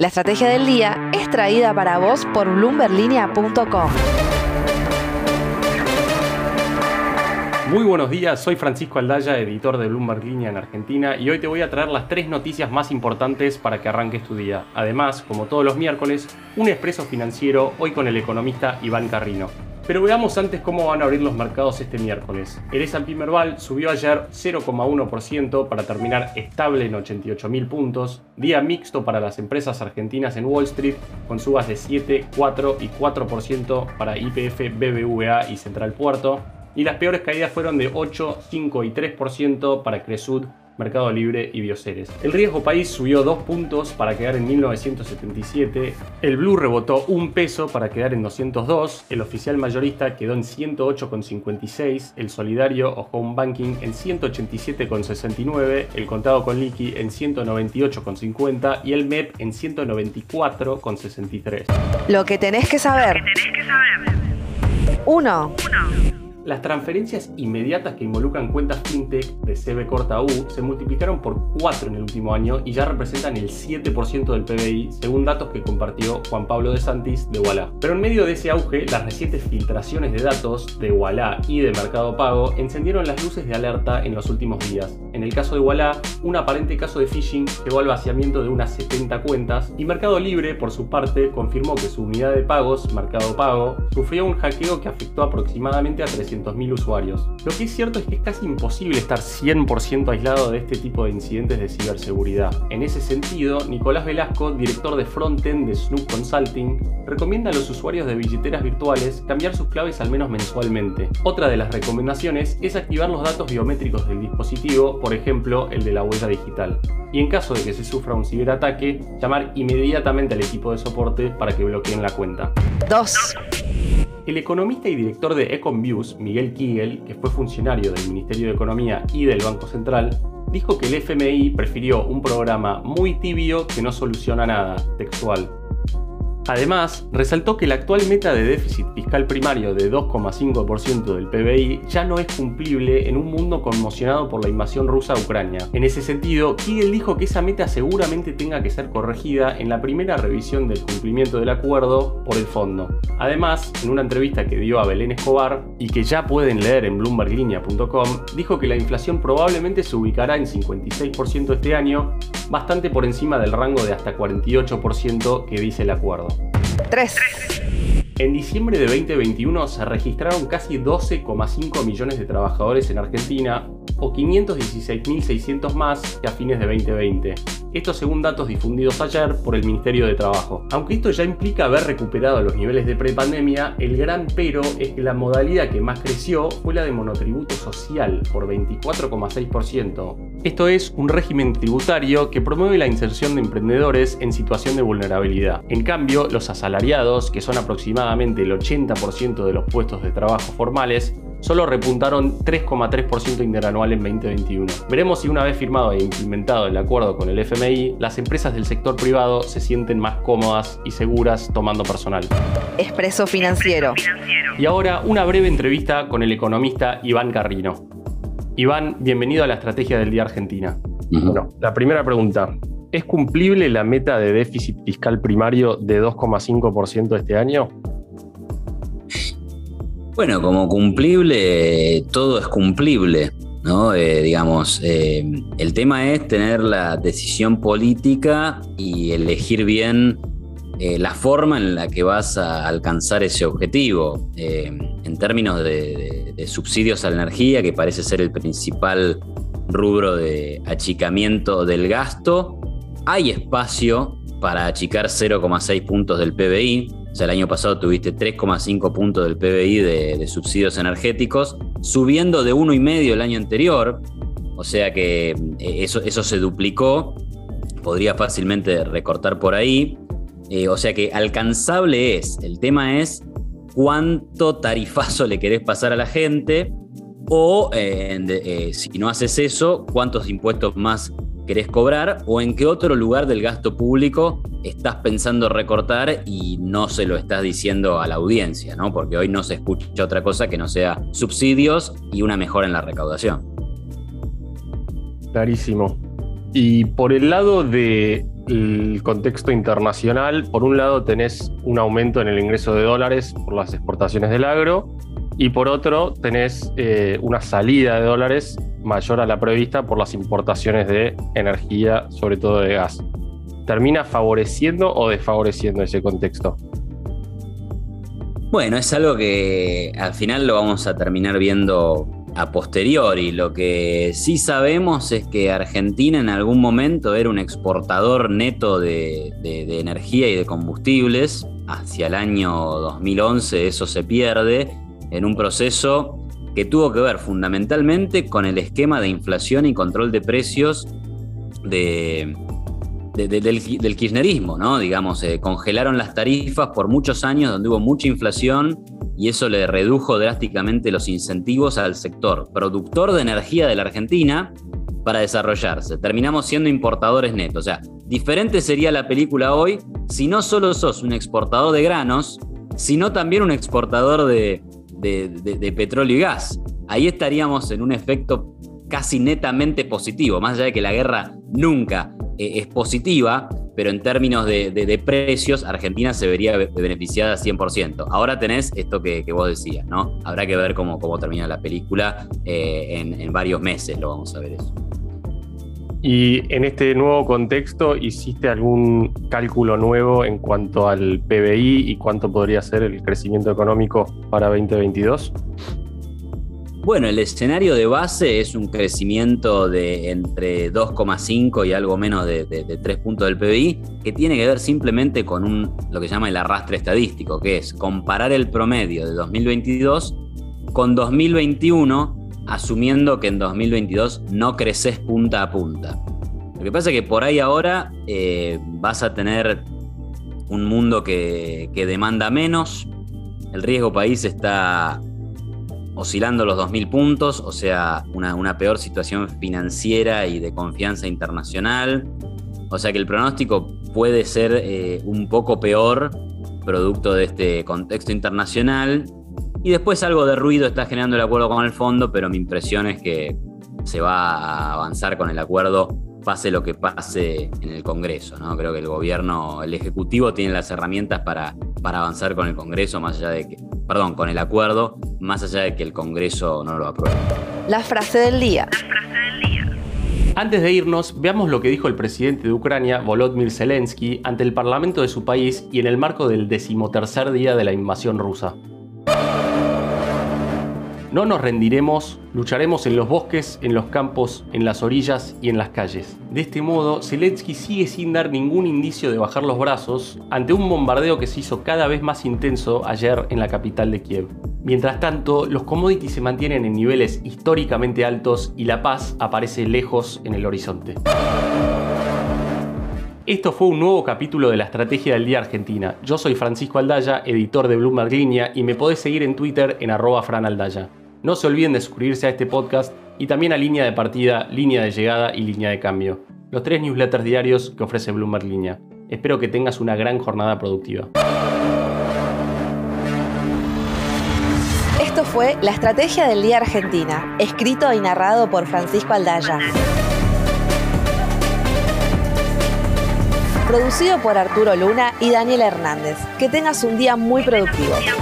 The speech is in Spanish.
La estrategia del día es traída para vos por bloomberlinia.com. Muy buenos días, soy Francisco Aldaya, editor de Bloomberg Línea en Argentina y hoy te voy a traer las tres noticias más importantes para que arranques tu día. Además, como todos los miércoles, un expreso financiero hoy con el economista Iván Carrino. Pero veamos antes cómo van a abrir los mercados este miércoles. El S&P Merval subió ayer 0,1% para terminar estable en 88.000 puntos. Día mixto para las empresas argentinas en Wall Street con subas de 7, 4 y 4% para IPF, BBVA y Central Puerto. Y las peores caídas fueron de 8, 5 y 3% para Cresud, Mercado Libre y Bioceres. El riesgo país subió 2 puntos para quedar en 1977, el Blue rebotó un peso para quedar en 202, el oficial mayorista quedó en 108,56, el solidario o home banking en 187,69, el contado con liqui en 198,50 y el MEP en 194,63. Lo que tenés que saber. 1. Las transferencias inmediatas que involucran cuentas fintech de CB Corta U se multiplicaron por 4 en el último año y ya representan el 7% del PBI, según datos que compartió Juan Pablo de Santis de Walla. Pero en medio de ese auge, las recientes filtraciones de datos de Walla y de Mercado Pago encendieron las luces de alerta en los últimos días. En el caso de Walla, un aparente caso de phishing llevó al vaciamiento de unas 70 cuentas y Mercado Libre, por su parte, confirmó que su unidad de pagos, Mercado Pago, sufrió un hackeo que afectó aproximadamente a 300 usuarios. Lo que es cierto es que es casi imposible estar 100% aislado de este tipo de incidentes de ciberseguridad. En ese sentido, Nicolás Velasco, director de frontend de Snoop Consulting, recomienda a los usuarios de billeteras virtuales cambiar sus claves al menos mensualmente. Otra de las recomendaciones es activar los datos biométricos del dispositivo, por ejemplo el de la huella digital. Y en caso de que se sufra un ciberataque, llamar inmediatamente al equipo de soporte para que bloqueen la cuenta. 2. El economista y director de Econviews, Miguel Kiegel, que fue funcionario del Ministerio de Economía y del Banco Central, dijo que el FMI prefirió un programa muy tibio que no soluciona nada, textual. Además, resaltó que la actual meta de déficit fiscal primario de 2,5% del PBI ya no es cumplible en un mundo conmocionado por la invasión rusa a Ucrania. En ese sentido, Kiegel dijo que esa meta seguramente tenga que ser corregida en la primera revisión del cumplimiento del acuerdo por el fondo. Además, en una entrevista que dio a Belén Escobar y que ya pueden leer en bloomberglinea.com, dijo que la inflación probablemente se ubicará en 56% este año, bastante por encima del rango de hasta 48% que dice el acuerdo. 3. En diciembre de 2021 se registraron casi 12,5 millones de trabajadores en Argentina, o 516.600 más que a fines de 2020. Esto según datos difundidos ayer por el Ministerio de Trabajo. Aunque esto ya implica haber recuperado los niveles de prepandemia, el gran pero es que la modalidad que más creció fue la de monotributo social, por 24,6%. Esto es un régimen tributario que promueve la inserción de emprendedores en situación de vulnerabilidad. En cambio, los asalariados, que son aproximadamente el 80% de los puestos de trabajo formales, solo repuntaron 3,3% interanual en 2021. Veremos si una vez firmado e implementado el acuerdo con el FMI, las empresas del sector privado se sienten más cómodas y seguras tomando personal. Expreso financiero. Y ahora una breve entrevista con el economista Iván Carrino. Iván, bienvenido a la Estrategia del Día Argentina. Bueno, la primera pregunta. ¿Es cumplible la meta de déficit fiscal primario de 2,5% este año? Bueno, como cumplible, todo es cumplible, ¿no? Eh, digamos, eh, el tema es tener la decisión política y elegir bien eh, la forma en la que vas a alcanzar ese objetivo. en términos de, de, subsidios a la energía, que parece ser el principal rubro de achicamiento del gasto, hay espacio para achicar 0,6 puntos del PBI el año pasado tuviste 3,5 puntos del PBI de, subsidios energéticos, subiendo de 1,5 el año anterior. O sea que eh, eso, eso se duplicó. Podría fácilmente recortar por ahí. Eh, o sea que alcanzable es. El tema es cuánto tarifazo le querés pasar a la gente. O eh, si no haces eso, cuántos impuestos más querés cobrar o en qué otro lugar del gasto público estás pensando recortar y no se lo estás diciendo a la audiencia, ¿no? Porque hoy no se escucha otra cosa que no sea subsidios y una mejora en la recaudación. Clarísimo. Y por el lado de el contexto internacional, por un lado tenés un aumento en el ingreso de dólares por las exportaciones del agro y por otro tenés eh, una salida de dólares mayor a la prevista por las importaciones de energía, sobre todo de gas. ¿Termina favoreciendo o desfavoreciendo ese contexto? Bueno, es algo que al final lo vamos a terminar viendo a posteriori. Lo que sí sabemos es que Argentina en algún momento era un exportador neto de, energía y de combustibles. Hacia el año 2011 eso se pierde en un proceso que tuvo que ver fundamentalmente con el esquema de inflación y control de precios del, kirchnerismo, ¿no? Digamos, eh, congelaron las tarifas por muchos años donde hubo mucha inflación y eso le redujo drásticamente los incentivos al sector productor de energía de la Argentina para desarrollarse. Terminamos siendo importadores netos. O sea, diferente sería la película hoy si no solo sos un exportador de granos, sino también un exportador de, petróleo y gas. Ahí estaríamos en un efecto casi netamente positivo, más allá de que la guerra nunca eh, es positiva, pero en términos de, precios, Argentina se vería beneficiada 100%. Ahora tenés esto que, vos decías, ¿no? Habrá que ver cómo, cómo termina la película eh, en, varios meses, lo vamos a ver eso. Y en este nuevo contexto, ¿hiciste algún cálculo nuevo en cuanto al PBI y cuánto podría ser el crecimiento económico para 2022? Bueno, el escenario de base es un crecimiento de entre 2,5 y algo menos de, 3 puntos del PBI, que tiene que ver simplemente con un, lo que se llama el arrastre estadístico, que es comparar el promedio de 2022 con 2021, asumiendo que en 2022 no creces punta a punta. Lo que pasa es que por ahí ahora eh, vas a tener un mundo que, que demanda menos, el riesgo país está oscilando los 2.000 puntos, o sea, una, peor situación financiera y de confianza internacional. O sea que el pronóstico puede ser eh, un poco peor producto de este contexto internacional. Y después algo de ruido está generando el acuerdo con el fondo, pero mi impresión es que se va a avanzar con el acuerdo pase lo que pase en el Congreso. ¿no? Creo que el gobierno, el Ejecutivo tiene las herramientas para, para avanzar con el Congreso, más allá de que, perdón, con el acuerdo, más allá de que el Congreso no lo apruebe. La frase del día. Antes de irnos, veamos lo que dijo el presidente de Ucrania, Volodymyr Zelensky, ante el parlamento de su país y en el marco del decimotercer día de la invasión rusa. No nos rendiremos, lucharemos en los bosques, en los campos, en las orillas y en las calles. De este modo, Zelensky sigue sin dar ningún indicio de bajar los brazos ante un bombardeo que se hizo cada vez más intenso ayer en la capital de Kiev. Mientras tanto, los commodities se mantienen en niveles históricamente altos y la paz aparece lejos en el horizonte. Esto fue un nuevo capítulo de la Estrategia del Día Argentina. Yo soy Francisco Aldaya, editor de Bloomberg Línea, y me podés seguir en Twitter en arroba franaldaya. No se olviden de suscribirse a este podcast y también a Línea de Partida, Línea de Llegada y Línea de Cambio, los tres newsletters diarios que ofrece Bloomberg Línea. Espero que tengas una gran jornada productiva. Esto fue La Estrategia del Día Argentina, escrito y narrado por Francisco Aldaya. Producido por Arturo Luna y Daniel Hernández. Que tengas un día muy productivo.